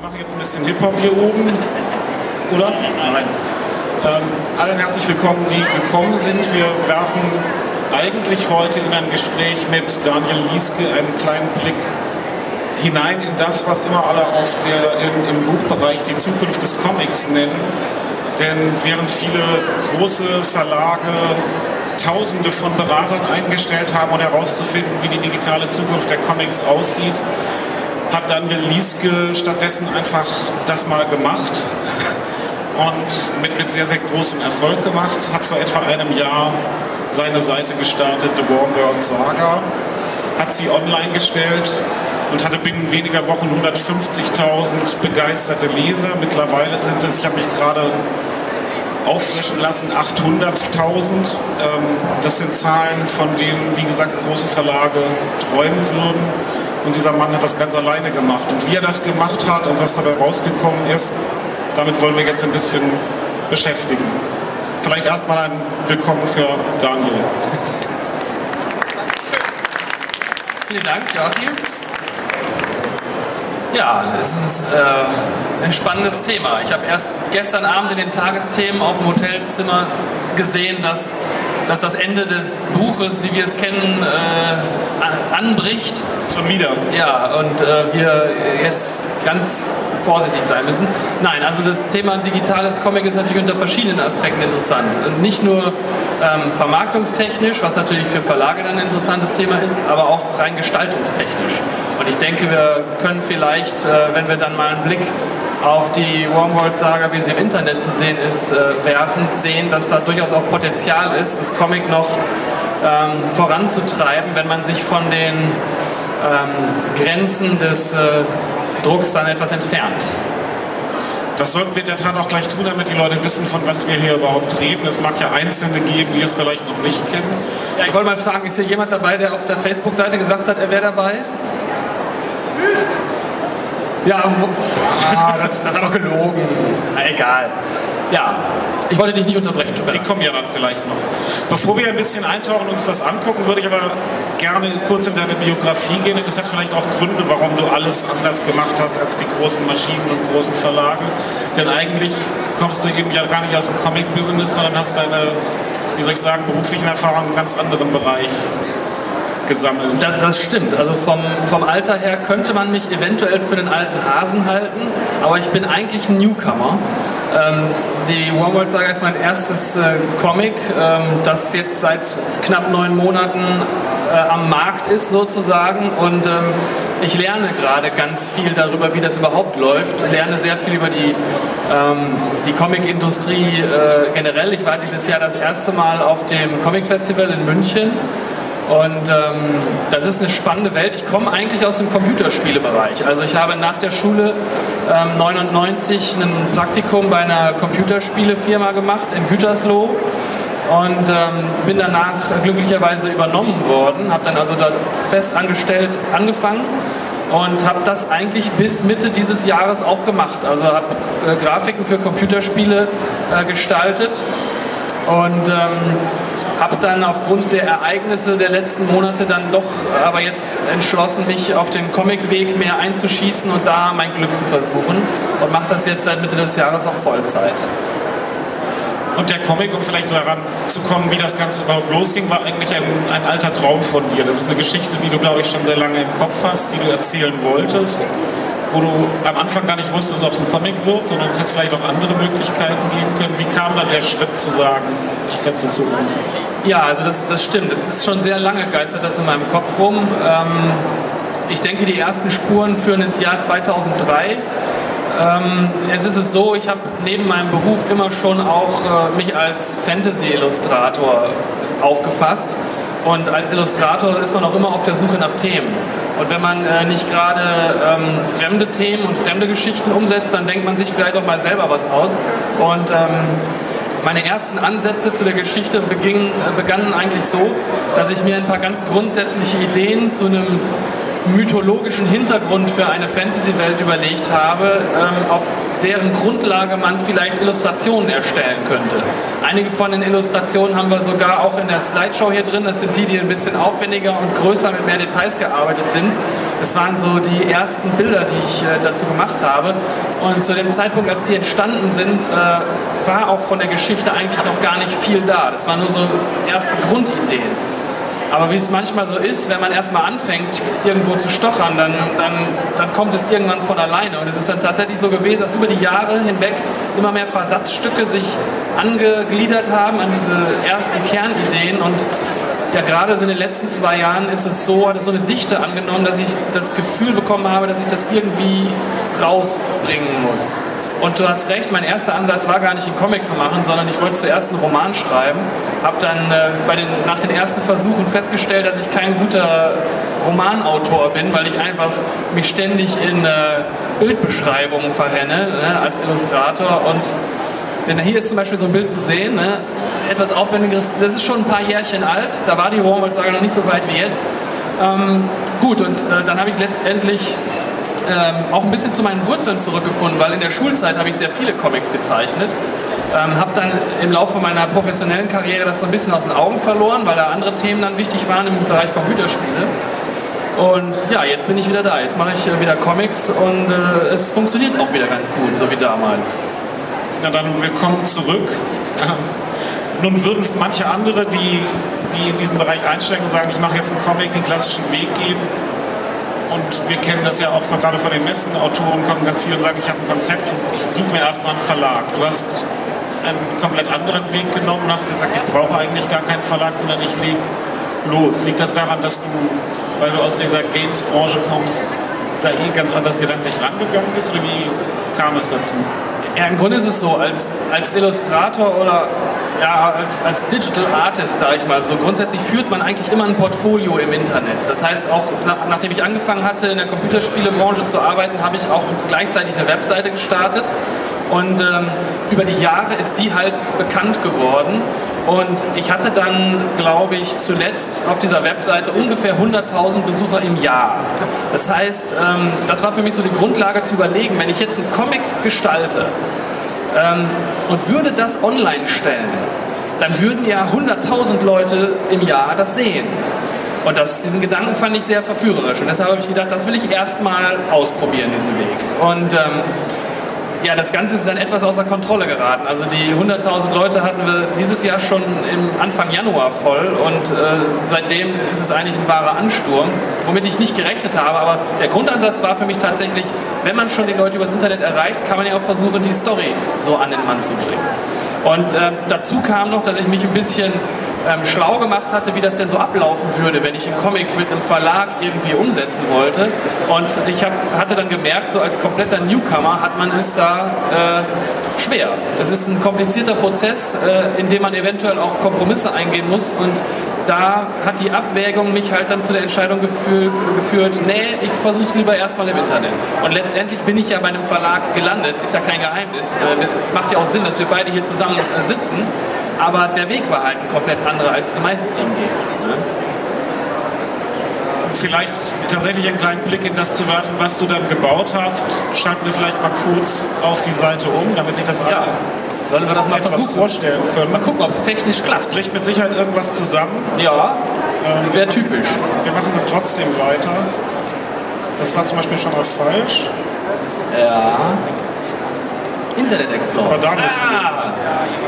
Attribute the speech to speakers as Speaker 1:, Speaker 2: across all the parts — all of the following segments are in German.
Speaker 1: Wir machen jetzt ein bisschen Hip-Hop hier oben. Oder? Nein. Ähm, allen herzlich willkommen, die gekommen sind. Wir werfen eigentlich heute in ein Gespräch mit Daniel Lieske einen kleinen Blick hinein in das, was immer alle auf der, in, im Buchbereich die Zukunft des Comics nennen. Denn während viele große Verlage Tausende von Beratern eingestellt haben, um herauszufinden, wie die digitale Zukunft der Comics aussieht, hat Daniel Lieske stattdessen einfach das mal gemacht und mit, mit sehr, sehr großem Erfolg gemacht, hat vor etwa einem Jahr seine Seite gestartet, The Warm World Saga, hat sie online gestellt und hatte binnen weniger Wochen 150.000 begeisterte Leser. Mittlerweile sind es, ich habe mich gerade auffrischen lassen, 800.000. Ähm, das sind Zahlen, von denen, wie gesagt, große Verlage träumen würden. Und dieser Mann hat das ganz alleine gemacht. Und wie er das gemacht hat und was dabei rausgekommen ist, damit wollen wir jetzt ein bisschen beschäftigen. Vielleicht erstmal ein Willkommen für Daniel.
Speaker 2: Vielen Dank, Joachim. Ja, es ist äh, ein spannendes Thema. Ich habe erst gestern Abend in den Tagesthemen auf dem Hotelzimmer gesehen, dass, dass das Ende des Buches, wie wir es kennen, äh, anbricht.
Speaker 1: Schon wieder.
Speaker 2: Ja, und äh, wir jetzt ganz vorsichtig sein müssen. Nein, also das Thema digitales Comic ist natürlich unter verschiedenen Aspekten interessant. Und nicht nur ähm, vermarktungstechnisch, was natürlich für Verlage dann ein interessantes Thema ist, aber auch rein gestaltungstechnisch. Und ich denke, wir können vielleicht, äh, wenn wir dann mal einen Blick auf die Wormworld-Saga, wie sie im Internet zu sehen ist, äh, werfen, sehen, dass da durchaus auch Potenzial ist, das Comic noch ähm, voranzutreiben, wenn man sich von den ähm, Grenzen des äh, Drucks dann etwas entfernt.
Speaker 1: Das sollten wir in der Tat auch gleich tun, damit die Leute wissen, von was wir hier überhaupt reden. Es mag ja Einzelne geben, die es vielleicht noch nicht kennen.
Speaker 2: Ja, ich wollte mal fragen, ist hier jemand dabei, der auf der Facebook-Seite gesagt hat, er wäre dabei? Ja, ah, das, das war doch gelogen. Na, egal. Ja, ich wollte dich nicht unterbrechen.
Speaker 1: Die kommen ja dann vielleicht noch. Bevor wir ein bisschen eintauchen und uns das angucken, würde ich aber gerne kurz in deine Biografie gehen. Das hat vielleicht auch Gründe, warum du alles anders gemacht hast als die großen Maschinen und großen Verlage. Denn eigentlich kommst du eben ja gar nicht aus dem Comic-Business, sondern hast deine, wie soll ich sagen, beruflichen Erfahrungen in einem ganz anderen Bereich gesammelt.
Speaker 2: Das, das, stimmt. Also vom, vom Alter her könnte man mich eventuell für den alten Hasen halten, aber ich bin eigentlich ein Newcomer. Ähm, die Wormworld Saga ist mein erstes äh, Comic, ähm, das jetzt seit knapp neun Monaten äh, am Markt ist sozusagen und ähm, ich lerne gerade ganz viel darüber, wie das überhaupt läuft. Ich lerne sehr viel über die, ähm, die Comic-Industrie äh, generell. Ich war dieses Jahr das erste Mal auf dem Comic Festival in München und ähm, das ist eine spannende Welt. Ich komme eigentlich aus dem Computerspielebereich. Also ich habe nach der Schule ähm, 99 ein Praktikum bei einer Computerspielefirma gemacht in Gütersloh und ähm, bin danach glücklicherweise übernommen worden, habe dann also da fest angestellt angefangen und habe das eigentlich bis Mitte dieses Jahres auch gemacht. Also habe äh, Grafiken für Computerspiele äh, gestaltet und ähm, habe dann aufgrund der Ereignisse der letzten Monate dann doch aber jetzt entschlossen, mich auf den Comicweg mehr einzuschießen und da mein Glück zu versuchen und mache das jetzt seit Mitte des Jahres auch Vollzeit.
Speaker 1: Und der Comic, um vielleicht daran zu kommen, wie das Ganze überhaupt losging, war eigentlich ein, ein alter Traum von dir. Das ist eine Geschichte, die du, glaube ich, schon sehr lange im Kopf hast, die du erzählen wolltest wo du am Anfang gar nicht wusstest, ob es ein Comic wird, sondern es hätte vielleicht auch andere Möglichkeiten geben können. Wie kam dann der Schritt zu sagen, ich setze es so um?
Speaker 2: Ja, also das, das stimmt. Es ist schon sehr lange geistert das in meinem Kopf rum. Ähm, ich denke, die ersten Spuren führen ins Jahr 2003. Ähm, es ist es so, ich habe neben meinem Beruf immer schon auch äh, mich als Fantasy-Illustrator aufgefasst. Und als Illustrator ist man auch immer auf der Suche nach Themen. Und wenn man äh, nicht gerade ähm, fremde Themen und fremde Geschichten umsetzt, dann denkt man sich vielleicht auch mal selber was aus. Und ähm, meine ersten Ansätze zu der Geschichte begingen, begannen eigentlich so, dass ich mir ein paar ganz grundsätzliche Ideen zu einem mythologischen Hintergrund für eine Fantasy-Welt überlegt habe, ähm, auf deren Grundlage man vielleicht Illustrationen erstellen könnte. Einige von den Illustrationen haben wir sogar auch in der Slideshow hier drin. Das sind die, die ein bisschen aufwendiger und größer mit mehr Details gearbeitet sind. Das waren so die ersten Bilder, die ich äh, dazu gemacht habe. Und zu dem Zeitpunkt, als die entstanden sind, äh, war auch von der Geschichte eigentlich noch gar nicht viel da. Das waren nur so erste Grundideen. Aber wie es manchmal so ist, wenn man erstmal anfängt, irgendwo zu stochern, dann, dann, dann kommt es irgendwann von alleine. Und es ist dann tatsächlich so gewesen, dass über die Jahre hinweg immer mehr Versatzstücke sich angegliedert haben an diese ersten Kernideen. Und ja, gerade in den letzten zwei Jahren ist es so, hat es so eine Dichte angenommen, dass ich das Gefühl bekommen habe, dass ich das irgendwie rausbringen muss. Und du hast recht, mein erster Ansatz war gar nicht einen Comic zu machen, sondern ich wollte zuerst einen Roman schreiben. Habe dann äh, bei den, nach den ersten Versuchen festgestellt, dass ich kein guter Romanautor bin, weil ich einfach mich ständig in äh, Bildbeschreibungen verrenne ne, als Illustrator. Und denn hier ist zum Beispiel so ein Bild zu sehen, ne, etwas aufwendigeres. Das ist schon ein paar Jährchen alt. Da war die Warhol-Saga noch nicht so weit wie jetzt. Ähm, gut, und äh, dann habe ich letztendlich ähm, auch ein bisschen zu meinen Wurzeln zurückgefunden, weil in der Schulzeit habe ich sehr viele Comics gezeichnet. Ähm, habe dann im Laufe meiner professionellen Karriere das so ein bisschen aus den Augen verloren, weil da andere Themen dann wichtig waren im Bereich Computerspiele. Und ja, jetzt bin ich wieder da. Jetzt mache ich äh, wieder Comics und äh, es funktioniert auch wieder ganz gut, so wie damals.
Speaker 1: Na dann willkommen zurück. Ähm, nun würden manche andere, die, die in diesen Bereich einsteigen und sagen, ich mache jetzt einen Comic, den klassischen Weg gehen, und wir kennen das ja auch gerade von den Messen. Autoren kommen ganz viel und sagen, ich habe ein Konzept und ich suche mir erstmal einen Verlag. Du hast einen komplett anderen Weg genommen und hast gesagt, ich brauche eigentlich gar keinen Verlag, sondern ich lege los. Liegt das daran, dass du, weil du aus dieser Games-Branche kommst, da eh ganz anders gedanklich rangegangen bist oder wie kam es dazu?
Speaker 2: Ja, im Grunde ist es so, als, als Illustrator oder ja, als, als Digital Artist, sage ich mal so, grundsätzlich führt man eigentlich immer ein Portfolio im Internet. Das heißt, auch nach, nachdem ich angefangen hatte, in der Computerspielebranche zu arbeiten, habe ich auch gleichzeitig eine Webseite gestartet. Und ähm, über die Jahre ist die halt bekannt geworden. Und ich hatte dann, glaube ich, zuletzt auf dieser Webseite ungefähr 100.000 Besucher im Jahr. Das heißt, ähm, das war für mich so die Grundlage zu überlegen, wenn ich jetzt einen Comic gestalte, ähm, und würde das online stellen, dann würden ja 100.000 Leute im Jahr das sehen. Und das, diesen Gedanken fand ich sehr verführerisch. Und deshalb habe ich gedacht, das will ich erstmal ausprobieren, diesen Weg. Und ähm, ja, das Ganze ist dann etwas außer Kontrolle geraten. Also die 100.000 Leute hatten wir dieses Jahr schon im Anfang Januar voll und äh, seitdem ist es eigentlich ein wahrer Ansturm, womit ich nicht gerechnet habe. Aber der Grundansatz war für mich tatsächlich, wenn man schon die Leute übers Internet erreicht, kann man ja auch versuchen, die Story so an den Mann zu bringen. Und äh, dazu kam noch, dass ich mich ein bisschen ähm, schlau gemacht hatte, wie das denn so ablaufen würde, wenn ich einen Comic mit einem Verlag irgendwie umsetzen wollte. Und ich hab, hatte dann gemerkt, so als kompletter Newcomer hat man es da äh, schwer. Es ist ein komplizierter Prozess, äh, in dem man eventuell auch Kompromisse eingehen muss und da hat die Abwägung mich halt dann zu der Entscheidung geführt, nee, ich versuche es lieber erstmal im Internet. Und letztendlich bin ich ja bei einem Verlag gelandet, ist ja kein Geheimnis. Äh, macht ja auch Sinn, dass wir beide hier zusammen äh, sitzen. Aber der Weg war halt ein komplett anderer, als die meisten ihm gehen. Ne?
Speaker 1: Vielleicht tatsächlich einen kleinen Blick in das zu werfen, was du dann gebaut hast. Schalten wir vielleicht mal kurz auf die Seite um, damit sich das alle
Speaker 2: ja. Sollen wir das mal
Speaker 1: etwas
Speaker 2: versuchen?
Speaker 1: vorstellen können.
Speaker 2: Mal gucken, ob es technisch klappt.
Speaker 1: Es bricht mit Sicherheit irgendwas zusammen.
Speaker 2: Ja,
Speaker 1: Ähm,
Speaker 2: wäre typisch.
Speaker 1: Wir machen trotzdem weiter. Das war zum Beispiel schon mal falsch.
Speaker 2: Ja. Internet Explorer.
Speaker 1: Aber da müssen wir.
Speaker 2: ah,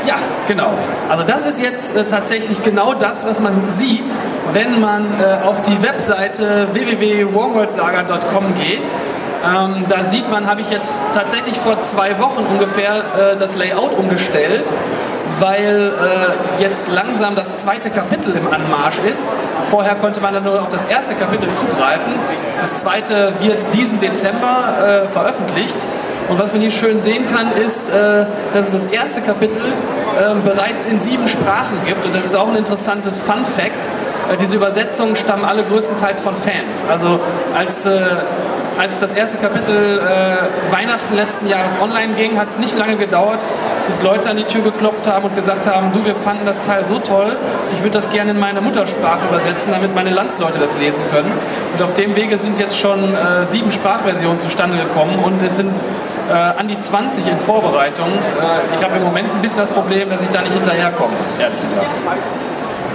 Speaker 2: Ja, genau. Also das ist jetzt äh, tatsächlich genau das, was man sieht, wenn man äh, auf die Webseite www.warworldsaga.com geht. Ähm, da sieht man, habe ich jetzt tatsächlich vor zwei Wochen ungefähr äh, das Layout umgestellt, weil äh, jetzt langsam das zweite Kapitel im Anmarsch ist. Vorher konnte man dann nur auf das erste Kapitel zugreifen. Das zweite wird diesen Dezember äh, veröffentlicht. Und was man hier schön sehen kann, ist, äh, dass es das erste Kapitel äh, bereits in sieben Sprachen gibt. Und das ist auch ein interessantes Fun Fact. Äh, diese Übersetzungen stammen alle größtenteils von Fans. Also als, äh, als das erste Kapitel äh, Weihnachten letzten Jahres online ging, hat es nicht lange gedauert, bis Leute an die Tür geklopft haben und gesagt haben, du, wir fanden das Teil so toll, ich würde das gerne in meine Muttersprache übersetzen, damit meine Landsleute das lesen können. Und auf dem Wege sind jetzt schon äh, sieben Sprachversionen zustande gekommen und es sind äh, an die 20 in Vorbereitung. Äh, ich habe im Moment ein bisschen das Problem, dass ich da nicht hinterherkomme, ehrlich gesagt.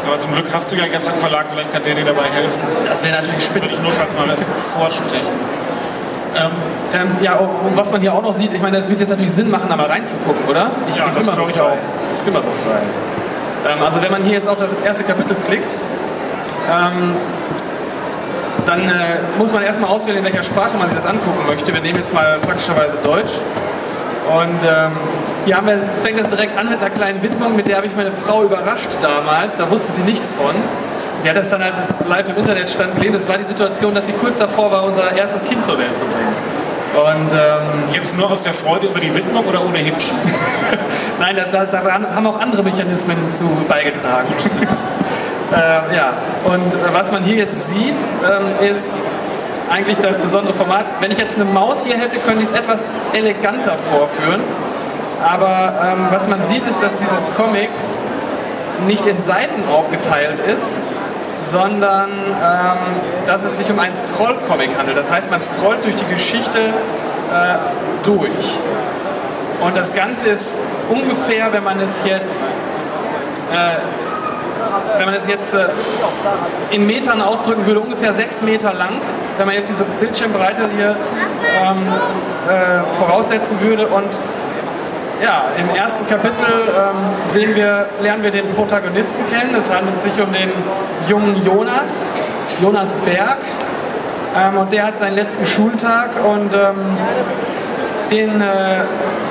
Speaker 1: Aber zum Glück hast du ja jetzt einen Verlag, vielleicht kann der dir dabei helfen.
Speaker 2: Das wäre natürlich spitze.
Speaker 1: Würde ich notfalls mal vorsprechen.
Speaker 2: Ähm, ähm, ja, und was man hier auch noch sieht, ich meine, es wird jetzt natürlich Sinn machen, da mal reinzugucken, oder?
Speaker 1: Ich, ja,
Speaker 2: ich bin mal so frei. Ich bin mal so frei. Ähm, also wenn man hier jetzt auf das erste Kapitel klickt, ähm, dann äh, muss man erstmal auswählen, in welcher Sprache man sich das angucken möchte. Wir nehmen jetzt mal praktischerweise Deutsch. Und ähm, hier haben wir, fängt das direkt an mit einer kleinen Widmung, mit der habe ich meine Frau überrascht damals. Da wusste sie nichts von. Die hat das dann, als es live im Internet stand, gelesen. Das war die Situation, dass sie kurz davor war, unser erstes Kind zur Welt zu bringen.
Speaker 1: Und ähm, jetzt nur aus der Freude über die Widmung oder ohnehin schon?
Speaker 2: Nein, da, da, haben auch andere Mechanismen zu beigetragen. äh, ja, und äh, was man hier jetzt sieht, ähm, ist eigentlich das besondere Format. Wenn ich jetzt eine Maus hier hätte, könnte ich es etwas eleganter vorführen. Aber ähm, was man sieht, ist, dass dieses Comic nicht in Seiten aufgeteilt ist, sondern ähm, dass es sich um einen Scroll-Comic handelt. Das heißt, man scrollt durch die Geschichte äh, durch. Und das Ganze ist ungefähr, wenn man es jetzt, äh, wenn man es jetzt äh, in Metern ausdrücken würde, ungefähr sechs Meter lang. Wenn man jetzt diese Bildschirmbreite hier ähm, äh, voraussetzen würde und ja, im ersten Kapitel ähm, sehen wir, lernen wir den Protagonisten kennen. Es handelt sich um den jungen Jonas, Jonas Berg. Ähm, und der hat seinen letzten Schultag und ähm, den äh,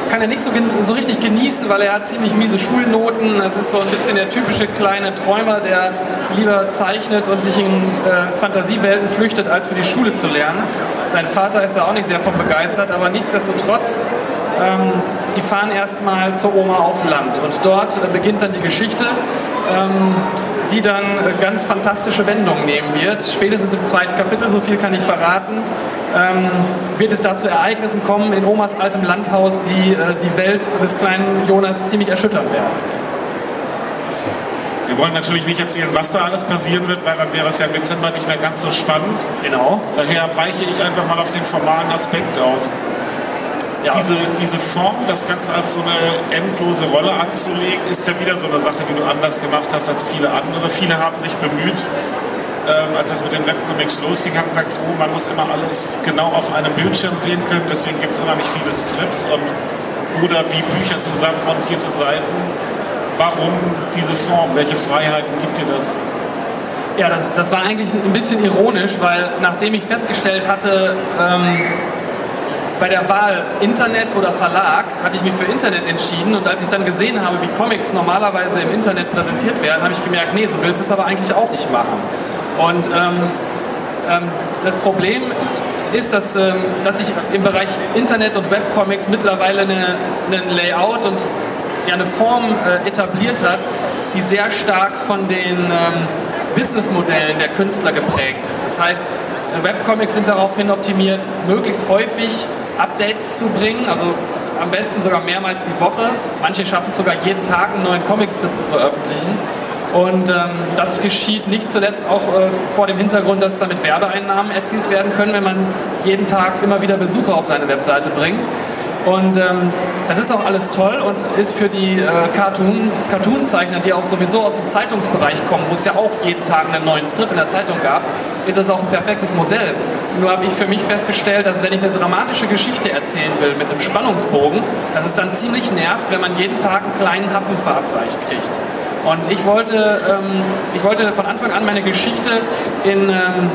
Speaker 2: kann er nicht so, so richtig genießen, weil er hat ziemlich miese Schulnoten. Es ist so ein bisschen der typische kleine Träumer, der lieber zeichnet und sich in äh, Fantasiewelten flüchtet, als für die Schule zu lernen. Sein Vater ist da auch nicht sehr von begeistert, aber nichtsdestotrotz ähm, die fahren erstmal zur Oma aufs Land und dort äh, beginnt dann die Geschichte, ähm, die dann äh, ganz fantastische Wendungen nehmen wird. Spätestens im zweiten Kapitel, so viel kann ich verraten, ähm, wird es da zu Ereignissen kommen in Omas altem Landhaus, die äh, die Welt des kleinen Jonas ziemlich erschüttern werden.
Speaker 1: Wir wollen natürlich nicht erzählen, was da alles passieren wird, weil dann wäre es ja im Dezember nicht mehr ganz so spannend.
Speaker 2: Genau.
Speaker 1: Daher weiche ich einfach mal auf den formalen Aspekt aus ja. diese, diese Form, das Ganze als so eine endlose Rolle anzulegen, ist ja wieder so eine Sache, die du anders gemacht hast als viele andere. Viele haben sich bemüht, ähm, als das mit den Webcomics losging, haben gesagt, oh, man muss immer alles genau auf einem Bildschirm sehen können, deswegen gibt es nicht viele Strips und oder wie Bücher zusammenmontierte Seiten. Warum diese Form? Welche Freiheiten gibt dir das?
Speaker 2: Ja, das, das war eigentlich ein bisschen ironisch, weil nachdem ich festgestellt hatte, ähm, bei der Wahl Internet oder Verlag hatte ich mich für Internet entschieden und als ich dann gesehen habe, wie Comics normalerweise im Internet präsentiert werden, habe ich gemerkt, nee, so willst du es aber eigentlich auch nicht machen. Und ähm, ähm, das Problem ist, dass, ähm, dass sich im Bereich Internet und Webcomics mittlerweile ein Layout und ja, eine Form äh, etabliert hat, die sehr stark von den ähm, Businessmodellen der Künstler geprägt ist. Das heißt, Webcomics sind daraufhin optimiert, möglichst häufig Updates zu bringen, also am besten sogar mehrmals die Woche. Manche schaffen es sogar jeden Tag einen neuen Comicstrip zu veröffentlichen. Und ähm, das geschieht nicht zuletzt auch äh, vor dem Hintergrund, dass damit Werbeeinnahmen erzielt werden können, wenn man jeden Tag immer wieder Besucher auf seine Webseite bringt. Und ähm, das ist auch alles toll und ist für die äh, Cartoon, Cartoon-Zeichner, die auch sowieso aus dem Zeitungsbereich kommen, wo es ja auch jeden Tag einen neuen Strip in der Zeitung gab, ist das auch ein perfektes Modell. Nur habe ich für mich festgestellt, dass wenn ich eine dramatische Geschichte erzählen will mit einem Spannungsbogen, dass es dann ziemlich nervt, wenn man jeden Tag einen kleinen Happen verabreicht kriegt. Und ich wollte, ähm, ich wollte von Anfang an meine Geschichte in ähm,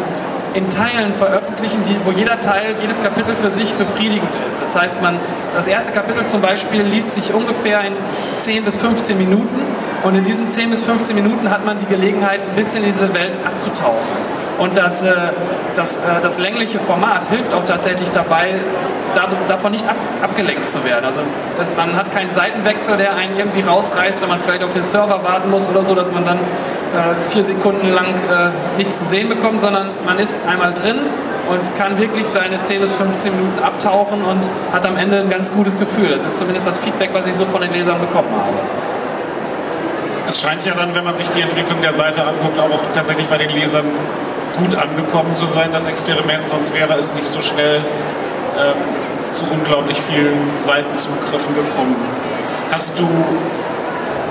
Speaker 2: in Teilen veröffentlichen, die, wo jeder Teil, jedes Kapitel für sich befriedigend ist. Das heißt, man, das erste Kapitel zum Beispiel liest sich ungefähr in 10 bis 15 Minuten und in diesen 10 bis 15 Minuten hat man die Gelegenheit, ein bisschen in diese Welt abzutauchen. Und das, äh, das, äh, das längliche Format hilft auch tatsächlich dabei, davon nicht ab, abgelenkt zu werden. Also es, man hat keinen Seitenwechsel, der einen irgendwie rausreißt, wenn man vielleicht auf den Server warten muss oder so, dass man dann äh, vier Sekunden lang nichts zu sehen bekommt, sondern man ist einmal drin und kann wirklich seine 10 bis 15 Minuten abtauchen und hat am Ende ein ganz gutes Gefühl. Das ist zumindest das Feedback, was ich so von den Lesern bekommen habe.
Speaker 1: Es scheint ja dann, wenn man sich die Entwicklung der Seite anguckt, auch tatsächlich bei den Lesern gut angekommen zu sein, das Experiment, sonst wäre es nicht so schnell ähm, zu unglaublich vielen Seitenzugriffen gekommen. Hast du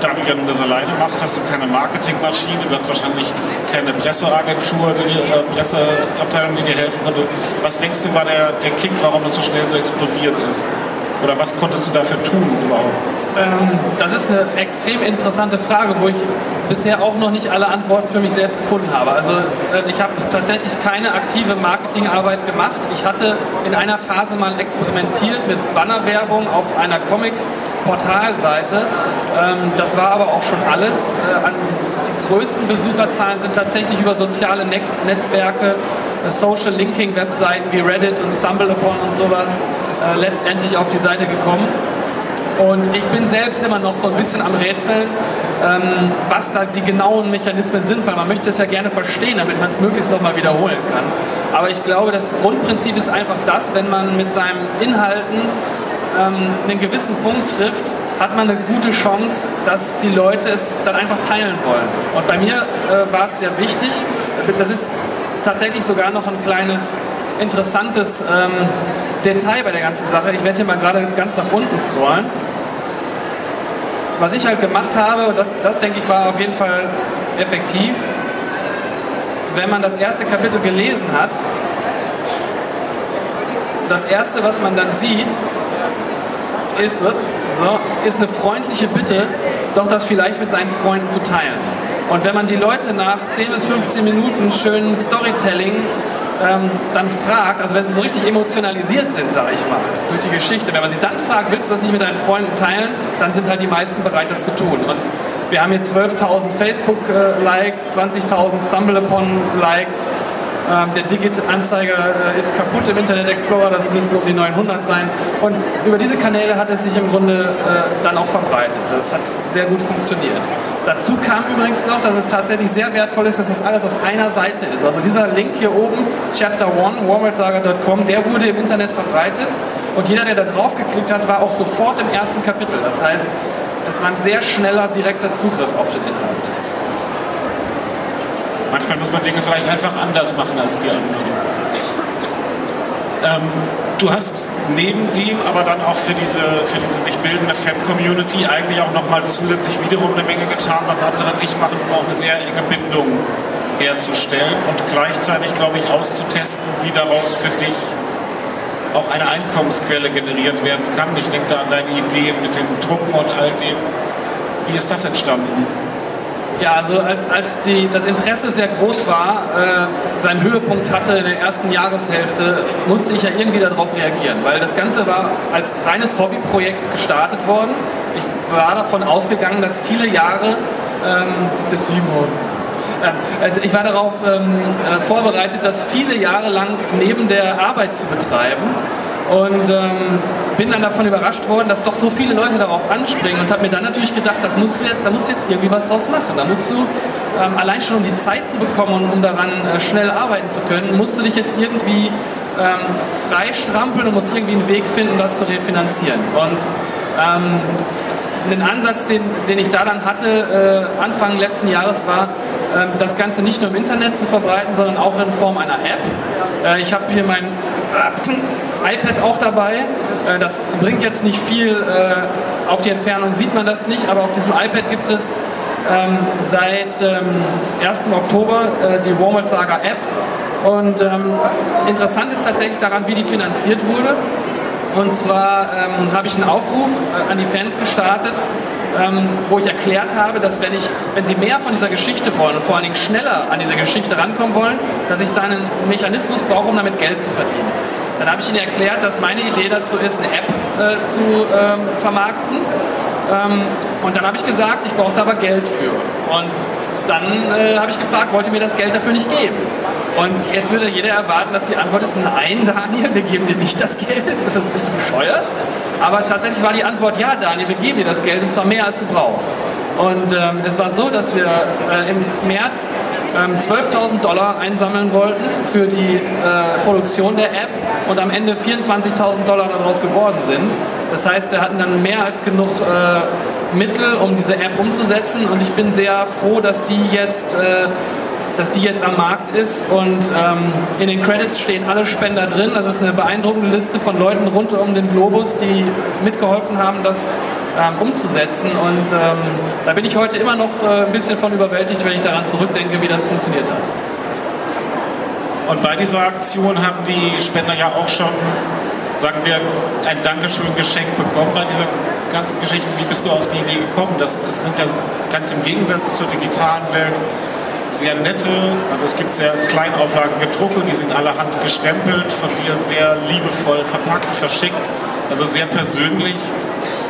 Speaker 1: da du ja nun das alleine machst, hast du keine Marketingmaschine, du hast wahrscheinlich keine Presseagentur, die, äh, Presseabteilung, die dir helfen könnte. Was denkst du war der, der Kick, warum das so schnell so explodiert ist? Oder was konntest du dafür tun überhaupt?
Speaker 2: Ähm, das ist eine extrem interessante Frage, wo ich bisher auch noch nicht alle Antworten für mich selbst gefunden habe. Also äh, ich habe tatsächlich keine aktive Marketingarbeit gemacht. Ich hatte in einer Phase mal experimentiert mit Bannerwerbung auf einer Comic-Portalseite. Ähm, das war aber auch schon alles. Äh, die größten Besucherzahlen sind tatsächlich über soziale Netzwerke, äh, Social Linking Webseiten wie Reddit und StumbleUpon und sowas letztendlich auf die Seite gekommen. Und ich bin selbst immer noch so ein bisschen am Rätseln, ähm, was da die genauen Mechanismen sind, weil man möchte es ja gerne verstehen, damit man es möglichst nochmal wiederholen kann. Aber ich glaube, das Grundprinzip ist einfach das, wenn man mit seinen Inhalten ähm, einen gewissen Punkt trifft, hat man eine gute Chance, dass die Leute es dann einfach teilen wollen. Und bei mir äh, war es sehr wichtig, das ist tatsächlich sogar noch ein kleines interessantes ähm, Detail bei der ganzen Sache. Ich werde hier mal gerade ganz nach unten scrollen. Was ich halt gemacht habe, und das, das denke ich war auf jeden Fall effektiv, wenn man das erste Kapitel gelesen hat, das erste, was man dann sieht, ist, so, ist eine freundliche Bitte, doch das vielleicht mit seinen Freunden zu teilen. Und wenn man die Leute nach 10 bis 15 Minuten schönen Storytelling ähm, dann fragt, also wenn sie so richtig emotionalisiert sind, sage ich mal, durch die Geschichte, wenn man sie dann fragt, willst du das nicht mit deinen Freunden teilen, dann sind halt die meisten bereit, das zu tun. Und wir haben hier 12.000 Facebook-Likes, 20.000 StumbleUpon-Likes, ähm, der Digit-Anzeiger äh, ist kaputt im Internet Explorer, das müsste um die 900 sein. Und über diese Kanäle hat es sich im Grunde äh, dann auch verbreitet. Das hat sehr gut funktioniert. Dazu kam übrigens noch, dass es tatsächlich sehr wertvoll ist, dass das alles auf einer Seite ist. Also dieser Link hier oben, Chapter 1, warworldsaga.com, der wurde im Internet verbreitet und jeder, der da drauf geklickt hat, war auch sofort im ersten Kapitel. Das heißt, es war ein sehr schneller, direkter Zugriff auf den Inhalt.
Speaker 1: Manchmal muss man Dinge vielleicht einfach anders machen als die anderen. Ähm, du hast neben dem aber dann auch für diese, für diese sich bildende Fan-Community eigentlich auch nochmal zusätzlich wiederum eine Menge getan, was andere nicht machen, um auch eine sehr enge Bindung herzustellen und gleichzeitig, glaube ich, auszutesten, wie daraus für dich auch eine Einkommensquelle generiert werden kann. Ich denke da an deine Ideen mit dem Drucken und all dem. Wie ist das entstanden?
Speaker 2: Ja, also als die, das Interesse sehr groß war, äh, seinen Höhepunkt hatte in der ersten Jahreshälfte, musste ich ja irgendwie darauf reagieren, weil das Ganze war als reines Hobbyprojekt gestartet worden. Ich war davon ausgegangen, dass viele Jahre ähm, des Simon äh, äh, ich war darauf ähm, äh, vorbereitet, das viele Jahre lang neben der Arbeit zu betreiben und ähm, bin dann davon überrascht worden, dass doch so viele Leute darauf anspringen und habe mir dann natürlich gedacht, das musst du jetzt, da musst du jetzt irgendwie was draus machen. Da musst du ähm, allein schon um die Zeit zu bekommen und um daran äh, schnell arbeiten zu können, musst du dich jetzt irgendwie ähm, freistrampeln und musst irgendwie einen Weg finden, das zu refinanzieren. Und ähm, ein Ansatz, den, den ich da dann hatte, äh, Anfang letzten Jahres, war, äh, das Ganze nicht nur im Internet zu verbreiten, sondern auch in Form einer App. Äh, ich habe hier mein iPad auch dabei. Äh, das bringt jetzt nicht viel, äh, auf die Entfernung sieht man das nicht, aber auf diesem iPad gibt es ähm, seit ähm, 1. Oktober äh, die Walmart Saga App. Und ähm, interessant ist tatsächlich daran, wie die finanziert wurde. Und zwar ähm, habe ich einen Aufruf an die Fans gestartet, ähm, wo ich erklärt habe, dass wenn, ich, wenn sie mehr von dieser Geschichte wollen und vor allen Dingen schneller an diese Geschichte rankommen wollen, dass ich da einen Mechanismus brauche, um damit Geld zu verdienen. Dann habe ich ihnen erklärt, dass meine Idee dazu ist, eine App äh, zu ähm, vermarkten. Ähm, und dann habe ich gesagt, ich brauche da aber Geld für. Und dann äh, habe ich gefragt, wollt ihr mir das Geld dafür nicht geben? Und jetzt würde jeder erwarten, dass die Antwort ist, nein, Daniel, wir geben dir nicht das Geld. Das ist ein bisschen bescheuert. Aber tatsächlich war die Antwort, ja, Daniel, wir geben dir das Geld und zwar mehr, als du brauchst. Und ähm, es war so, dass wir äh, im März ähm, 12.000 Dollar einsammeln wollten für die äh, Produktion der App und am Ende 24.000 Dollar daraus geworden sind. Das heißt, wir hatten dann mehr als genug äh, Mittel, um diese App umzusetzen und ich bin sehr froh, dass die jetzt äh, dass die jetzt am Markt ist und ähm, in den Credits stehen alle Spender drin. Das ist eine beeindruckende Liste von Leuten rund um den Globus, die mitgeholfen haben, das ähm, umzusetzen. Und ähm, da bin ich heute immer noch äh, ein bisschen von überwältigt, wenn ich daran zurückdenke, wie das funktioniert hat.
Speaker 1: Und bei dieser Aktion haben die Spender ja auch schon, sagen wir, ein Dankeschön geschenkt bekommen bei dieser ganzen Geschichte. Wie bist du auf die Idee gekommen? Das, das sind ja ganz im Gegensatz zur digitalen Welt sehr nette, also es gibt sehr kleinauflagige Drucke, die sind allerhand gestempelt, von dir sehr liebevoll verpackt, verschickt, also sehr persönlich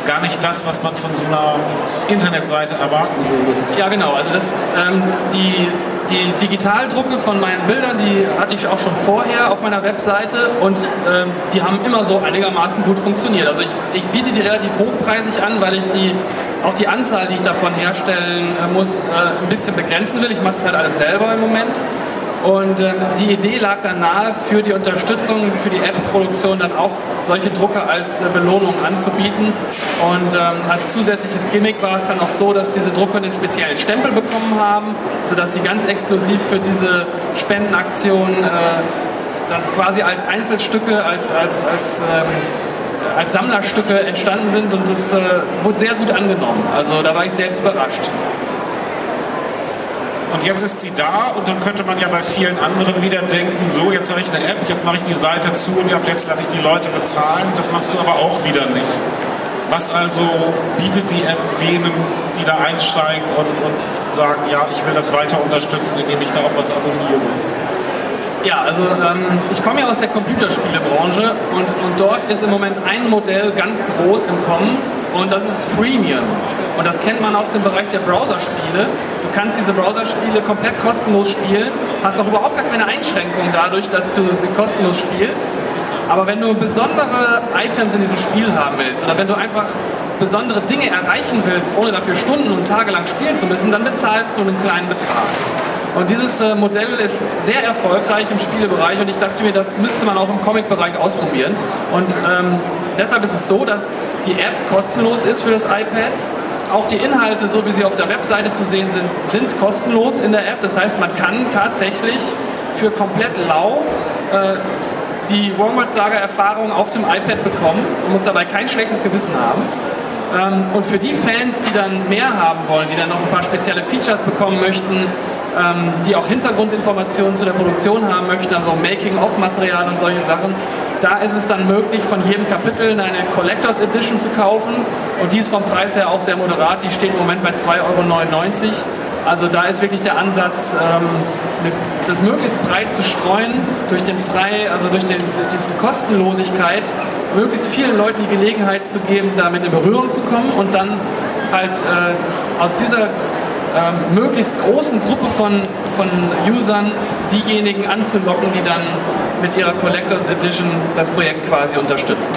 Speaker 1: gar nicht das, was man von so einer Internetseite erwarten würde.
Speaker 2: Ja, genau. Also das, ähm, die, die Digitaldrucke von meinen Bildern, die hatte ich auch schon vorher auf meiner Webseite und ähm, die haben immer so einigermaßen gut funktioniert. Also ich, ich biete die relativ hochpreisig an, weil ich die auch die Anzahl, die ich davon herstellen äh, muss, äh, ein bisschen begrenzen will. Ich mache das halt alles selber im Moment. Und äh, die Idee lag dann nahe, für die Unterstützung, für die App-Produktion dann auch solche Drucker als äh, Belohnung anzubieten. Und ähm, als zusätzliches Gimmick war es dann auch so, dass diese Drucker einen speziellen Stempel bekommen haben, sodass sie ganz exklusiv für diese Spendenaktion äh, dann quasi als Einzelstücke, als, als, als ähm, als Sammlerstücke entstanden sind und das äh, wurde sehr gut angenommen. Also da war ich selbst überrascht.
Speaker 1: Und jetzt ist sie da und dann könnte man ja bei vielen anderen wieder denken, so jetzt habe ich eine App, jetzt mache ich die Seite zu und ab jetzt lasse ich die Leute bezahlen. Das machst du aber auch wieder nicht. Was also bietet die App denen, die da einsteigen und, und sagen, ja, ich will das weiter unterstützen, indem ich da auch was abonniere?
Speaker 2: Ja, also ähm, ich komme ja aus der Computerspielebranche und, und dort ist im Moment ein Modell ganz groß im Kommen und das ist Freemium. Und das kennt man aus dem Bereich der Browserspiele. Du kannst diese Browserspiele komplett kostenlos spielen, hast auch überhaupt gar keine Einschränkungen dadurch, dass du sie kostenlos spielst. Aber wenn du besondere Items in diesem Spiel haben willst oder wenn du einfach besondere Dinge erreichen willst, ohne dafür Stunden und Tage lang spielen zu müssen, dann bezahlst du einen kleinen Betrag. Und dieses äh, Modell ist sehr erfolgreich im Spielebereich und ich dachte mir, das müsste man auch im Comic-Bereich ausprobieren. Und ähm, deshalb ist es so, dass die App kostenlos ist für das iPad. Auch die Inhalte, so wie sie auf der Webseite zu sehen sind, sind kostenlos in der App. Das heißt, man kann tatsächlich für komplett lau äh, die Wormwood Saga Erfahrung auf dem iPad bekommen und muss dabei kein schlechtes Gewissen haben. Ähm, und für die Fans, die dann mehr haben wollen, die dann noch ein paar spezielle Features bekommen möchten, ähm, die auch Hintergrundinformationen zu der Produktion haben möchten, also Making-of-Material und solche Sachen. Da ist es dann möglich, von jedem Kapitel eine Collectors Edition zu kaufen und die ist vom Preis her auch sehr moderat. Die steht im Moment bei 2,99 Euro. Also da ist wirklich der Ansatz, ähm, das möglichst breit zu streuen, durch den frei, also durch, den, durch die Kostenlosigkeit, möglichst vielen Leuten die Gelegenheit zu geben, damit in Berührung zu kommen und dann halt äh, aus dieser ähm, möglichst großen Gruppe von, von Usern diejenigen anzulocken, die dann mit ihrer Collectors Edition das Projekt quasi unterstützen.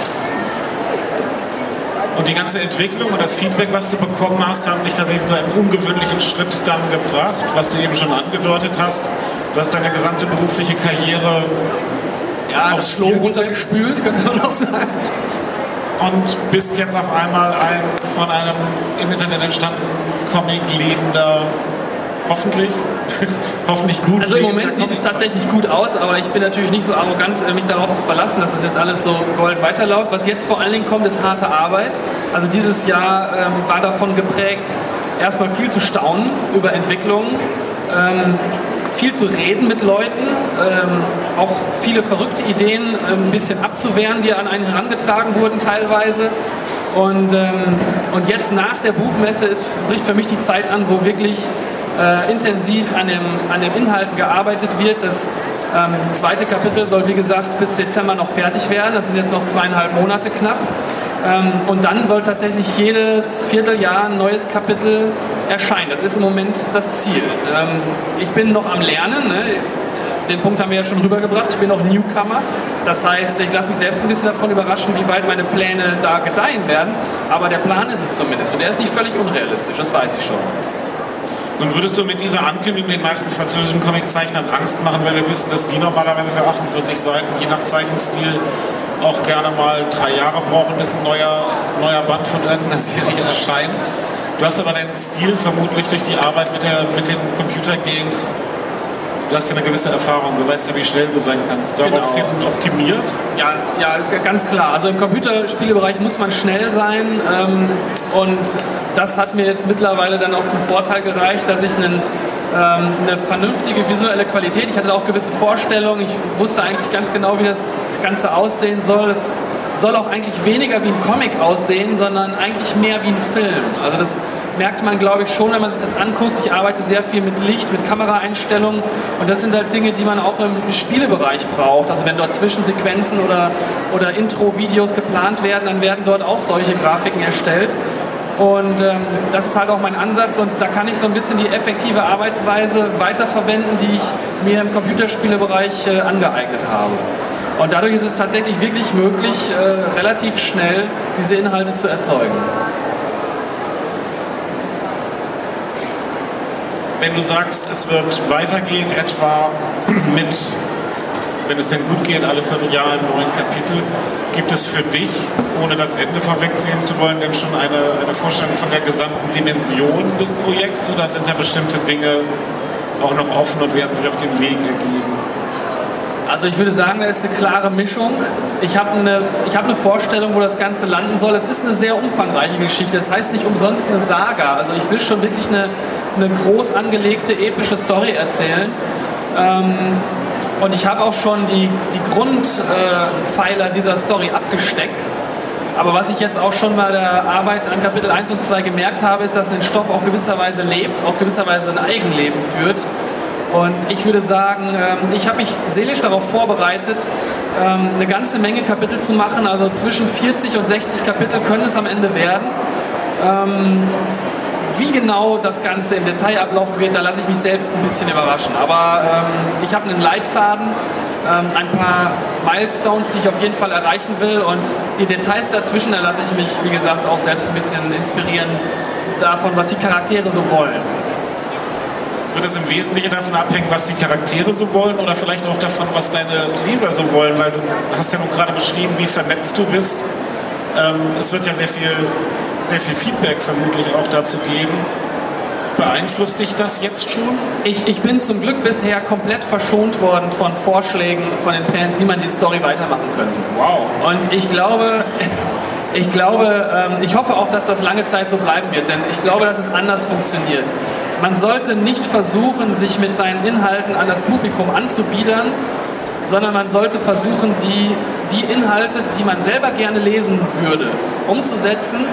Speaker 1: Und die ganze Entwicklung und das Feedback, was du bekommen hast, haben dich tatsächlich zu einem ungewöhnlichen Schritt dann gebracht, was du eben schon angedeutet hast. Du hast deine gesamte berufliche Karriere
Speaker 2: ja, aufs Klo runtergespült, könnte man auch sagen
Speaker 1: und bist jetzt auf einmal ein von einem im Internet entstandenen Comic lebender, hoffentlich, hoffentlich gut.
Speaker 2: Also im Moment sieht es tatsächlich gut aus, aber ich bin natürlich nicht so arrogant, äh, mich darauf zu verlassen, dass das jetzt alles so gold weiterläuft. Was jetzt vor allen Dingen kommt, ist harte Arbeit. Also dieses Jahr ähm, war davon geprägt, erstmal viel zu staunen über Entwicklungen. Ähm, viel zu reden mit Leuten, ähm, auch viele verrückte Ideen ähm, ein bisschen abzuwehren, die an einen herangetragen wurden teilweise. Und, ähm, und jetzt nach der Buchmesse ist, bricht für mich die Zeit an, wo wirklich äh, intensiv an, dem, an den Inhalten gearbeitet wird. Das ähm, zweite Kapitel soll, wie gesagt, bis Dezember noch fertig werden. Das sind jetzt noch zweieinhalb Monate knapp. Ähm, und dann soll tatsächlich jedes Vierteljahr ein neues Kapitel erscheinen. Das ist im Moment das Ziel. Ähm, ich bin noch am Lernen. Ne? Den Punkt haben wir ja schon rübergebracht. Ich bin noch Newcomer. Das heißt, ich lasse mich selbst ein bisschen davon überraschen, wie weit meine Pläne da gedeihen werden. Aber der Plan ist es zumindest. Und der ist nicht völlig unrealistisch, das weiß ich schon.
Speaker 1: Nun würdest du mit dieser Ankündigung den meisten französischen Comiczeichnern Angst machen, weil wir wissen, dass die normalerweise für 48 Seiten, je nach Zeichenstil, auch gerne mal drei Jahre brauchen, bis ein neuer, neuer Band von irgendeiner Serie erscheint. Du hast aber deinen Stil vermutlich durch die Arbeit mit, der, mit den Computergames du hast ja eine gewisse Erfahrung, du weißt ja, wie schnell du sein kannst. Daraufhin genau. optimiert?
Speaker 2: Ja, ja, ganz klar. Also im Computerspielebereich muss man schnell sein ähm, und das hat mir jetzt mittlerweile dann auch zum Vorteil gereicht, dass ich einen ähm, eine vernünftige visuelle Qualität. Ich hatte auch gewisse Vorstellungen. Ich wusste eigentlich ganz genau, wie das Ganze aussehen soll. Es soll auch eigentlich weniger wie ein Comic aussehen, sondern eigentlich mehr wie ein Film. Also das merkt man, glaube ich, schon, wenn man sich das anguckt. Ich arbeite sehr viel mit Licht, mit Kameraeinstellungen und das sind halt Dinge, die man auch im Spielebereich braucht. Also wenn dort Zwischensequenzen oder, oder Intro-Videos geplant werden, dann werden dort auch solche Grafiken erstellt. Und ähm, das ist halt auch mein Ansatz und da kann ich so ein bisschen die effektive Arbeitsweise weiterverwenden, die ich mir im Computerspielebereich äh, angeeignet habe. Und dadurch ist es tatsächlich wirklich möglich, äh, relativ schnell diese Inhalte zu erzeugen.
Speaker 1: Wenn du sagst, es wird weitergehen, etwa mit wenn es denn gut geht, alle Vierteljahre ein neues Kapitel. Gibt es für dich, ohne das Ende vorwegziehen zu wollen, denn schon eine, eine Vorstellung von der gesamten Dimension des Projekts oder sind da bestimmte Dinge auch noch offen und werden sich auf den Weg ergeben?
Speaker 2: Also ich würde sagen, da ist eine klare Mischung. Ich habe eine, hab eine Vorstellung, wo das Ganze landen soll. Es ist eine sehr umfangreiche Geschichte. Das heißt nicht umsonst eine Saga. Also ich will schon wirklich eine, eine groß angelegte, epische Story erzählen. Ähm, und ich habe auch schon die, die Grundpfeiler äh, dieser Story abgesteckt. Aber was ich jetzt auch schon bei der Arbeit an Kapitel 1 und 2 gemerkt habe, ist, dass ein Stoff auch gewisserweise lebt, auch gewisserweise ein Eigenleben führt. Und ich würde sagen, ähm, ich habe mich seelisch darauf vorbereitet, ähm, eine ganze Menge Kapitel zu machen. Also zwischen 40 und 60 Kapitel können es am Ende werden. Wie genau das Ganze im Detail ablaufen wird, da lasse ich mich selbst ein bisschen überraschen. Aber ähm, ich habe einen Leitfaden, ähm, ein paar Milestones, die ich auf jeden Fall erreichen will und die Details dazwischen, da lasse ich mich, wie gesagt, auch selbst ein bisschen inspirieren davon, was die Charaktere so wollen.
Speaker 1: Wird es im Wesentlichen davon abhängen, was die Charaktere so wollen oder vielleicht auch davon, was deine Leser so wollen? Weil du hast ja nun gerade beschrieben, wie vernetzt du bist. Ähm, es wird ja sehr viel sehr viel Feedback vermutlich auch dazu geben. Beeinflusst dich das jetzt schon?
Speaker 2: Ich, ich bin zum Glück bisher komplett verschont worden von Vorschlägen von den Fans, wie man die Story weitermachen könnte.
Speaker 1: Wow.
Speaker 2: Und ich glaube, ich glaube, ähm, ich hoffe auch, dass das lange Zeit so bleiben wird, denn ich glaube, dass es anders funktioniert. Man sollte nicht versuchen, sich mit seinen Inhalten an das Publikum anzubiedern, sondern man sollte versuchen, die, die Inhalte, die man selber gerne lesen würde, umzusetzen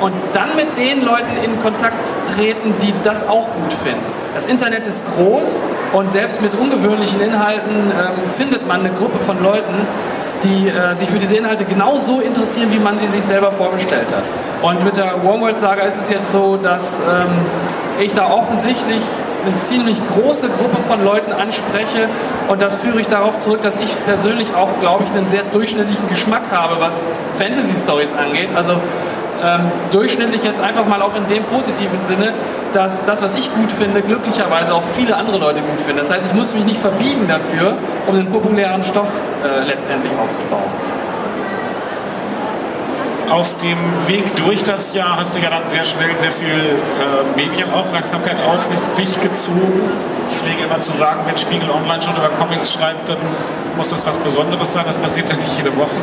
Speaker 2: und dann mit den Leuten in Kontakt treten, die das auch gut finden. Das Internet ist groß und selbst mit ungewöhnlichen Inhalten ähm, findet man eine Gruppe von Leuten, die äh, sich für diese Inhalte genauso interessieren, wie man sie sich selber vorgestellt hat. Und mit der Wormworld-Saga ist es jetzt so, dass ähm, ich da offensichtlich eine ziemlich große Gruppe von Leuten anspreche und das führe ich darauf zurück, dass ich persönlich auch, glaube ich, einen sehr durchschnittlichen Geschmack habe, was Fantasy-Stories angeht. Also ähm, durchschnittlich jetzt einfach mal auch in dem positiven Sinne, dass das, was ich gut finde, glücklicherweise auch viele andere Leute gut finden. Das heißt, ich muss mich nicht verbiegen dafür, um einen populären Stoff äh, letztendlich aufzubauen.
Speaker 1: Auf dem Weg durch das Jahr hast du ja dann sehr schnell sehr viel äh, Medienaufmerksamkeit auf dich gezogen. Ich pflege immer zu sagen, wenn Spiegel Online schon über Comics schreibt, dann muss das was Besonderes sein. Das passiert ja nicht jede Woche,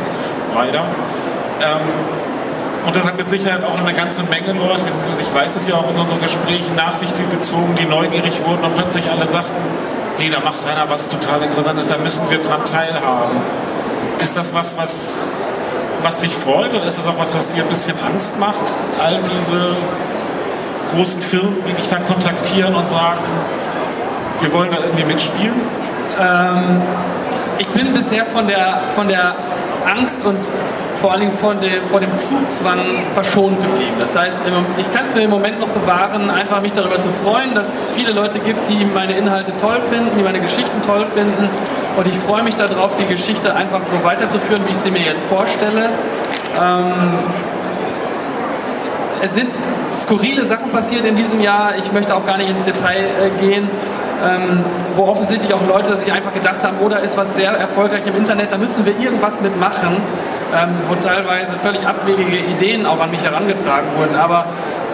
Speaker 1: leider. Ähm, und das hat mit Sicherheit auch eine ganze Menge Leute, ich weiß es ja auch in unseren Gesprächen, nach sich gezogen, die neugierig wurden und plötzlich alle sagten, hey, da macht einer was total Interessantes, da müssen wir dran teilhaben. Ist das was, was, was dich freut oder ist das auch was, was dir ein bisschen Angst macht? All diese großen Firmen, die dich dann kontaktieren und sagen, wir wollen da irgendwie mitspielen?
Speaker 2: Ähm, ich bin bisher von der, von der Angst und vor Dingen von dem, vor dem Zugzwang verschont geblieben. Das heißt, ich kann es mir im Moment noch bewahren, einfach mich darüber zu freuen, dass es viele Leute gibt, die meine Inhalte toll finden, die meine Geschichten toll finden. Und ich freue mich darauf, die Geschichte einfach so weiterzuführen, wie ich sie mir jetzt vorstelle. Ähm, es sind skurrile Sachen passiert in diesem Jahr. Ich möchte auch gar nicht ins Detail äh, gehen ähm, wo offensichtlich auch Leute sich einfach gedacht haben, oder ist was sehr erfolgreich im Internet, da müssen wir irgendwas mitmachen, ähm, wo teilweise völlig abwegige Ideen auch an mich herangetragen wurden. Aber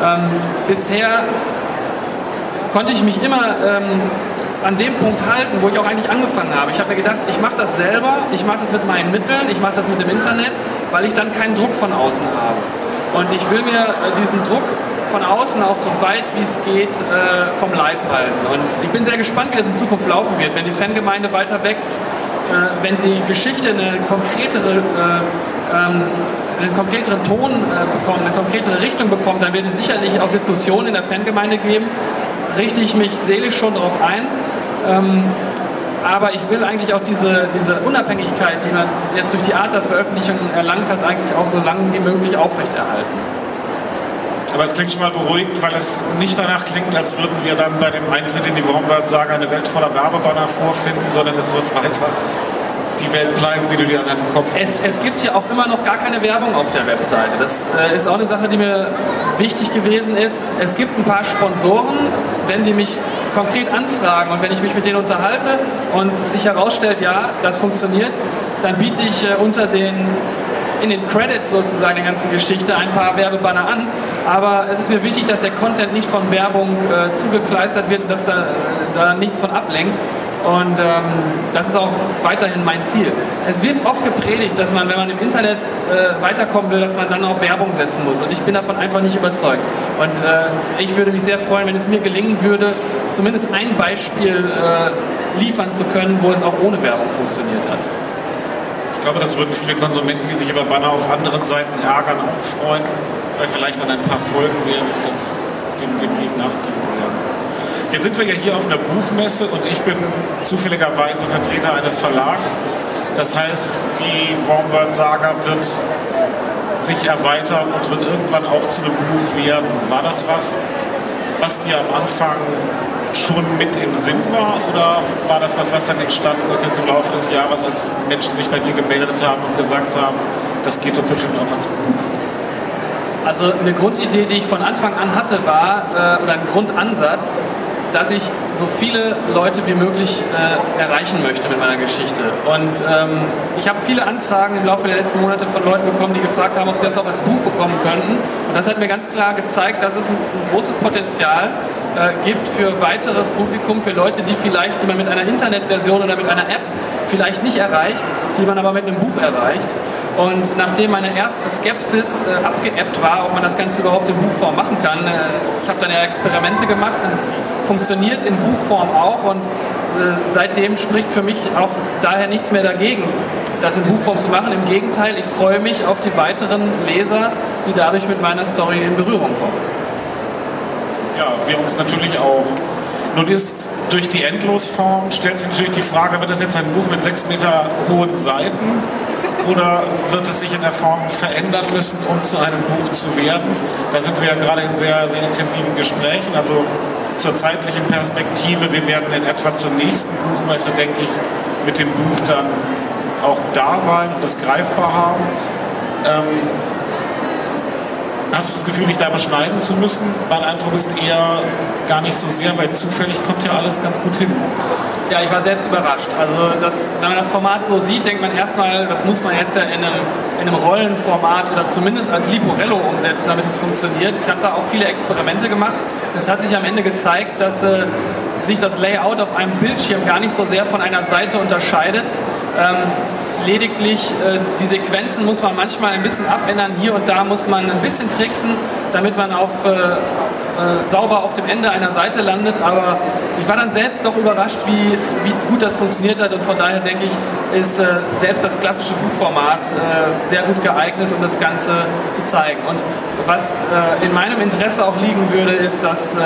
Speaker 2: ähm, bisher konnte ich mich immer ähm, an dem Punkt halten, wo ich auch eigentlich angefangen habe. Ich habe mir gedacht, ich mache das selber, ich mache das mit meinen Mitteln, ich mache das mit dem Internet, weil ich dann keinen Druck von außen habe. Und ich will mir äh, diesen Druck von außen auch so weit wie es geht äh, vom Leib halten. Und ich bin sehr gespannt, wie das in Zukunft laufen wird, wenn die Fangemeinde weiter wächst, wenn die Geschichte eine konkretere äh, ähm, einen konkreteren Ton äh, bekommt, eine konkretere Richtung bekommt, dann wird es sicherlich auch Diskussionen in der Fangemeinde geben. Richte ich mich seelisch schon darauf ein. Ähm, aber ich will eigentlich auch diese, diese Unabhängigkeit, die man jetzt durch die Art der Veröffentlichung erlangt hat, eigentlich auch so lange wie möglich aufrechterhalten.
Speaker 1: Aber es klingt schon mal beruhigt, weil es nicht danach klingt, als würden wir dann bei dem Eintritt in die Wormworld-Saga eine Welt voller Werbebanner vorfinden, sondern es wird weiter die Welt bleiben, die du dir an den Kopf
Speaker 2: es, es gibt ja auch immer noch gar keine Werbung auf der Webseite. Das äh, ist auch eine Sache, die mir wichtig gewesen ist. Es gibt ein paar Sponsoren, wenn die mich konkret anfragen und wenn ich mich mit denen unterhalte und sich herausstellt, ja, das funktioniert, dann biete ich äh, unter den in den Credits sozusagen der ganzen Geschichte ein paar Werbebanner an. Aber es ist mir wichtig, dass der Content nicht von Werbung äh, zugekleistert wird und dass da, da nichts von ablenkt. Und ähm, das ist auch weiterhin mein Ziel. Es wird oft gepredigt, dass man, wenn man im Internet äh, weiterkommen will, dass man dann auf Werbung setzen muss. Und ich bin davon einfach nicht überzeugt. Und äh, ich würde mich sehr freuen, wenn es mir gelingen würde, zumindest ein Beispiel äh, liefern zu können, wo es auch ohne Werbung funktioniert hat.
Speaker 1: Ich glaube, das würden viele Konsumenten, die sich über Banner auf anderen Seiten ärgern, auch freuen, weil vielleicht dann ein paar Folgen werden, das dem, dem Weg nachgehen werden. Jetzt sind wir ja hier auf einer Buchmesse und ich bin zufälligerweise Vertreter eines Verlags. Das heißt, die Wormworld-Saga wird sich erweitern und wird irgendwann auch zu einem Buch werden. War das was, was dir am Anfang schon mit im Sinn war oder war das was, was dann entstanden ist jetzt im Laufe des Jahres, als Menschen sich bei dir gemeldet haben und gesagt haben, das geht doch bestimmt auch ans Buch?
Speaker 2: Also eine Grundidee, die ich von Anfang an hatte, war, äh, oder ein Grundansatz, dass ich so viele Leute wie möglich äh, erreichen möchte mit meiner Geschichte. Und ähm, ich habe viele Anfragen im Laufe der letzten Monate von Leuten bekommen, die gefragt haben, ob sie das auch als Buch bekommen könnten. Und das hat mir ganz klar gezeigt, dass es ein, ein großes Potenzial äh, gibt für weiteres Publikum, für Leute, die vielleicht, die man mit einer Internetversion oder mit einer App vielleicht nicht erreicht, die man aber mit einem Buch erreicht. Und nachdem meine erste Skepsis äh, abgeebbt war, ob man das Ganze überhaupt in Buchform machen kann, äh, ich habe dann ja Experimente gemacht und es funktioniert in Buchform auch und äh, seitdem spricht für mich auch daher nichts mehr dagegen, das in Buchform zu machen. Im Gegenteil, ich freue mich auf die weiteren Leser, die dadurch mit meiner Story in Berührung kommen.
Speaker 1: Ja, wir uns natürlich auch. Nun ist durch die Endlosform, stellt sich natürlich die Frage, wird das jetzt ein Buch mit sechs Meter hohen Seiten oder wird es sich in der Form verändern müssen, um zu einem Buch zu werden? Da sind wir ja gerade in sehr, sehr intensiven Gesprächen. Also zur zeitlichen Perspektive, wir werden in etwa zur nächsten Buchmesse, denke ich, mit dem Buch dann auch da sein und es greifbar haben. Ähm, Hast du das Gefühl, dich da beschneiden zu müssen? Mein Eindruck ist eher gar nicht so sehr, weil zufällig kommt ja alles ganz gut hin.
Speaker 2: Ja, ich war selbst überrascht. Also das, wenn man das Format so sieht, denkt man erstmal, das muss man jetzt ja in einem, in einem Rollenformat oder zumindest als Liborello umsetzen, damit es funktioniert. Ich habe da auch viele Experimente gemacht. Es hat sich am Ende gezeigt, dass äh, sich das Layout auf einem Bildschirm gar nicht so sehr von einer Seite unterscheidet. Ähm, lediglich äh, die Sequenzen muss man manchmal ein bisschen abändern. Hier und da muss man ein bisschen tricksen, damit man auf, äh, äh, sauber auf dem Ende einer Seite landet. Aber ich war dann selbst doch überrascht, wie, wie gut das funktioniert hat. Und von daher denke ich, ist äh, selbst das klassische Buchformat äh, sehr gut geeignet, um das Ganze zu zeigen. Und was äh, in meinem Interesse auch liegen würde, ist, dass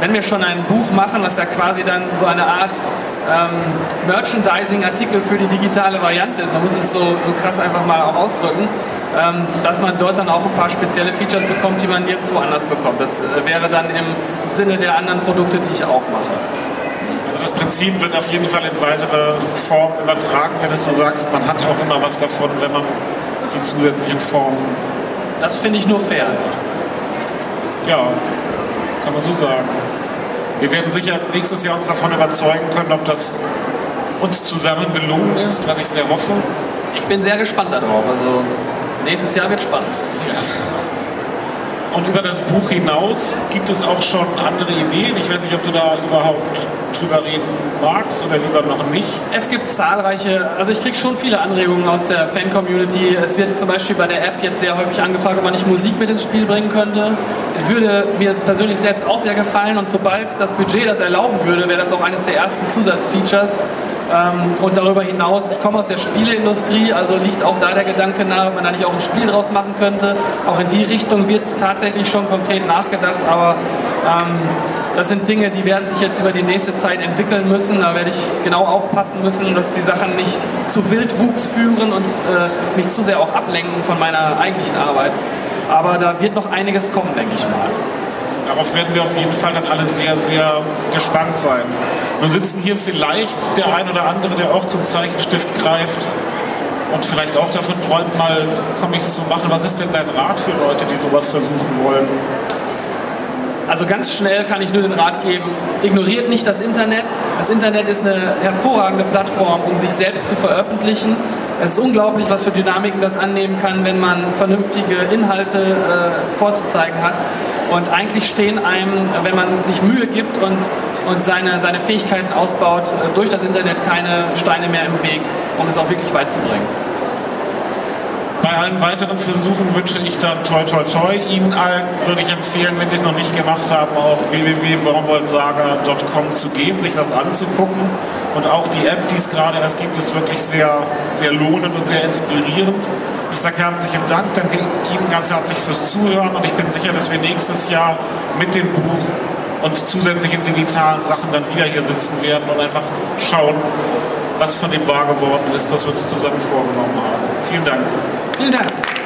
Speaker 2: wenn wir schon ein Buch machen, was ja quasi dann so eine Art ähm, Merchandising-Artikel für die digitale Variante ist, man muss es so, so krass einfach mal auch ausdrücken, ähm, dass man dort dann auch ein paar spezielle Features bekommt, die man nirgendwo anders bekommt. Das äh, wäre dann im Sinne der anderen Produkte, die ich auch mache.
Speaker 1: Also das Prinzip wird auf jeden Fall in weitere Formen übertragen, wenn du so sagst, man hat auch immer was davon, wenn man die zusätzlichen Formen.
Speaker 2: Das finde ich nur fair.
Speaker 1: Ja, kann man so sagen. Wir werden sicher nächstes Jahr uns davon überzeugen können, ob das uns zusammen gelungen ist, was ich sehr hoffe.
Speaker 2: Ich bin sehr gespannt darauf. Also nächstes Jahr wird spannend. Ja.
Speaker 1: Und über das Buch hinaus gibt es auch schon andere Ideen. Ich weiß nicht, ob du da überhaupt drüber reden magst oder lieber noch nicht.
Speaker 2: Es gibt zahlreiche, also ich kriege schon viele Anregungen aus der Fan-Community. Es wird zum Beispiel bei der App jetzt sehr häufig angefragt, ob man nicht Musik mit ins Spiel bringen könnte. Würde mir persönlich selbst auch sehr gefallen und sobald das Budget das erlauben würde, wäre das auch eines der ersten Zusatzfeatures. Ähm, und darüber hinaus, ich komme aus der Spieleindustrie, also liegt auch da der Gedanke nahe, ob man da nicht auch ein Spiel draus machen könnte. Auch in die Richtung wird tatsächlich schon konkret nachgedacht, aber ähm, das sind Dinge, die werden sich jetzt über die nächste Zeit entwickeln müssen. Da werde ich genau aufpassen müssen, dass die Sachen nicht zu Wildwuchs führen und äh, mich zu sehr auch ablenken von meiner eigentlichen Arbeit. Aber da wird noch einiges kommen, denke ich mal.
Speaker 1: Darauf werden wir auf jeden Fall dann alle sehr, sehr gespannt sein. Nun sitzen hier vielleicht der ein oder andere, der auch zum Zeichenstift greift und vielleicht auch davon träumt, mal Comics zu machen. Was ist denn dein Rat für Leute, die sowas versuchen wollen?
Speaker 2: Also ganz schnell kann ich nur den Rat geben, ignoriert nicht das Internet. Das Internet ist eine hervorragende Plattform, um sich selbst zu veröffentlichen. Es ist unglaublich, was für Dynamiken das annehmen kann, wenn man vernünftige Inhalte äh, vorzuzeigen hat. Und eigentlich stehen einem, wenn man sich Mühe gibt und, und seine, seine Fähigkeiten ausbaut, äh, durch das Internet keine Steine mehr im Weg, um es auch wirklich weit zu bringen.
Speaker 1: Bei allen weiteren Versuchen wünsche ich dann toi toi toi. Ihnen allen würde ich empfehlen, wenn Sie es noch nicht gemacht haben, auf www.wormwoldsaga.com zu gehen, sich das anzugucken. Und auch die App, die es gerade erst gibt, ist wirklich sehr, sehr lohnend und sehr inspirierend. Ich sage herzlichen Dank, danke Ihnen ganz herzlich fürs Zuhören und ich bin sicher, dass wir nächstes Jahr mit dem Buch und zusätzlichen digitalen Sachen dann wieder hier sitzen werden und einfach schauen, was von dem wahr geworden ist, was wir uns zusammen vorgenommen haben. Vielen Dank.
Speaker 2: Vielen Dank.